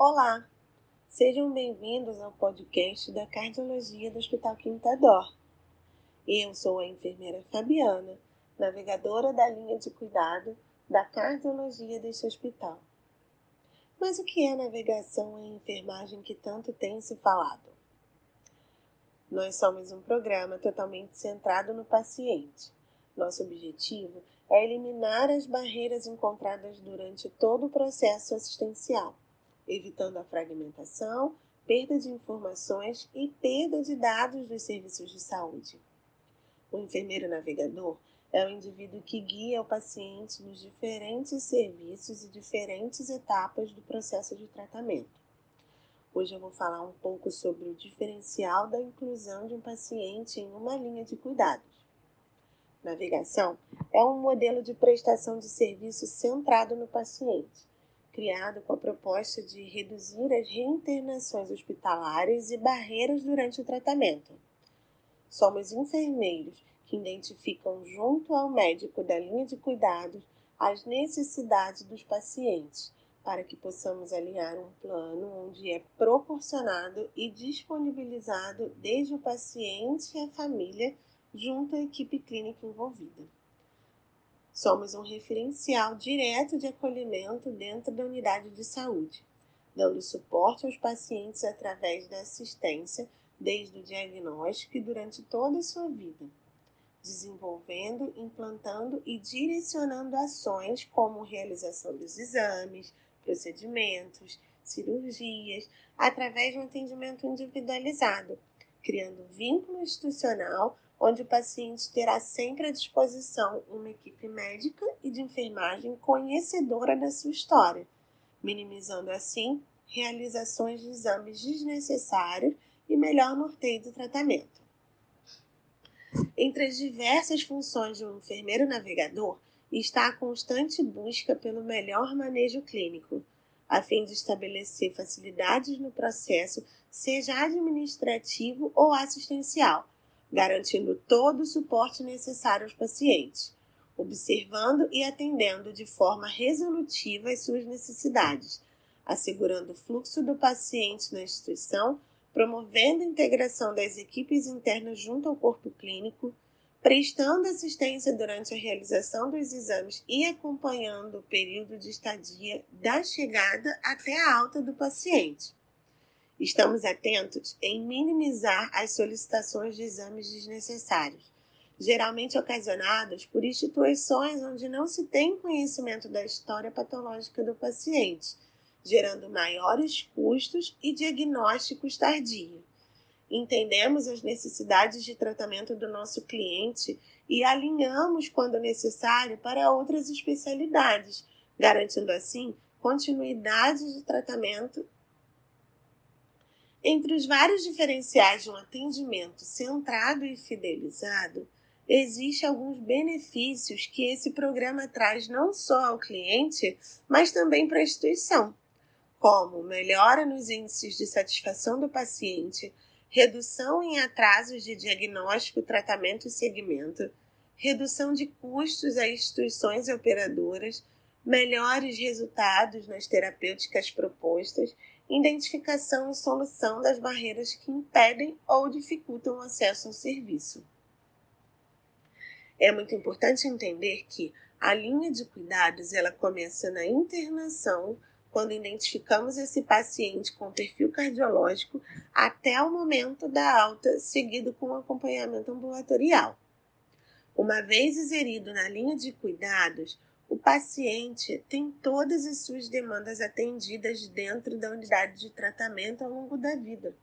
Olá, sejam bem-vindos ao podcast da Cardiologia do Hospital Quinta Dor. Eu sou a enfermeira Fabiana, navegadora da linha de cuidado da cardiologia deste hospital. Mas o que é navegação em enfermagem que tanto tem se falado? Nós somos um programa totalmente centrado no paciente. Nosso objetivo é eliminar as barreiras encontradas durante todo o processo assistencial evitando a fragmentação, perda de informações e perda de dados dos serviços de saúde. O enfermeiro navegador é o indivíduo que guia o paciente nos diferentes serviços e diferentes etapas do processo de tratamento. Hoje eu vou falar um pouco sobre o diferencial da inclusão de um paciente em uma linha de cuidados. Navegação é um modelo de prestação de serviço centrado no paciente criado com a proposta de reduzir as reinternações hospitalares e barreiras durante o tratamento. Somos enfermeiros que identificam junto ao médico da linha de cuidados as necessidades dos pacientes, para que possamos alinhar um plano onde é proporcionado e disponibilizado desde o paciente e a família junto à equipe clínica envolvida. Somos um referencial direto de acolhimento dentro da unidade de saúde, dando suporte aos pacientes através da assistência desde o diagnóstico e durante toda a sua vida, desenvolvendo, implantando e direcionando ações como realização dos exames, procedimentos, cirurgias, através de um atendimento individualizado, criando vínculo institucional onde o paciente terá sempre à disposição uma equipe médica e de enfermagem conhecedora da sua história, minimizando assim realizações de exames desnecessários e melhor norteio do tratamento. Entre as diversas funções de um enfermeiro navegador está a constante busca pelo melhor manejo clínico, a fim de estabelecer facilidades no processo, seja administrativo ou assistencial garantindo todo o suporte necessário aos pacientes, observando e atendendo de forma resolutiva as suas necessidades, assegurando o fluxo do paciente na instituição, promovendo a integração das equipes internas junto ao corpo clínico, prestando assistência durante a realização dos exames e acompanhando o período de estadia da chegada até a alta do paciente. Estamos atentos em minimizar as solicitações de exames desnecessários, geralmente ocasionadas por instituições onde não se tem conhecimento da história patológica do paciente, gerando maiores custos e diagnósticos tardios. Entendemos as necessidades de tratamento do nosso cliente e alinhamos, quando necessário, para outras especialidades, garantindo assim continuidade de tratamento entre os vários diferenciais de um atendimento centrado e fidelizado, existem alguns benefícios que esse programa traz não só ao cliente, mas também para a instituição, como melhora nos índices de satisfação do paciente, redução em atrasos de diagnóstico, tratamento e segmento, redução de custos a instituições e operadoras, melhores resultados nas terapêuticas propostas identificação e solução das barreiras que impedem ou dificultam o acesso ao serviço. É muito importante entender que a linha de cuidados ela começa na internação, quando identificamos esse paciente com perfil cardiológico, até o momento da alta, seguido com acompanhamento ambulatorial. Uma vez inserido na linha de cuidados, o paciente tem todas as suas demandas atendidas dentro da unidade de tratamento ao longo da vida.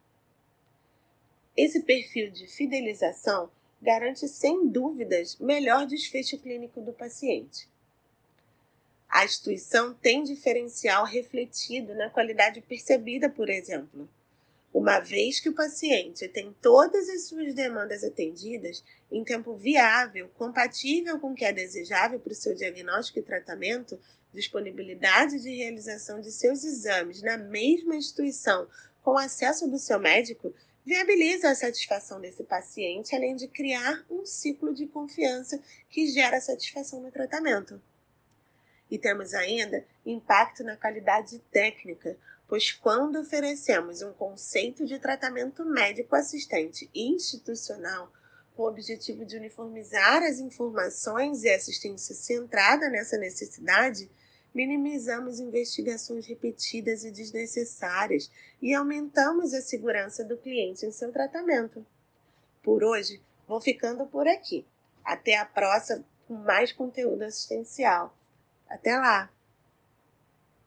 Esse perfil de fidelização garante, sem dúvidas, melhor desfecho clínico do paciente. A instituição tem diferencial refletido na qualidade percebida, por exemplo. Uma vez que o paciente tem todas as suas demandas atendidas em tempo viável, compatível com o que é desejável para o seu diagnóstico e tratamento, disponibilidade de realização de seus exames na mesma instituição com acesso do seu médico, viabiliza a satisfação desse paciente, além de criar um ciclo de confiança que gera satisfação no tratamento. E temos ainda impacto na qualidade técnica, pois quando oferecemos um conceito de tratamento médico assistente institucional com o objetivo de uniformizar as informações e assistência centrada nessa necessidade, minimizamos investigações repetidas e desnecessárias e aumentamos a segurança do cliente em seu tratamento. Por hoje, vou ficando por aqui. Até a próxima com mais conteúdo assistencial. Até lá!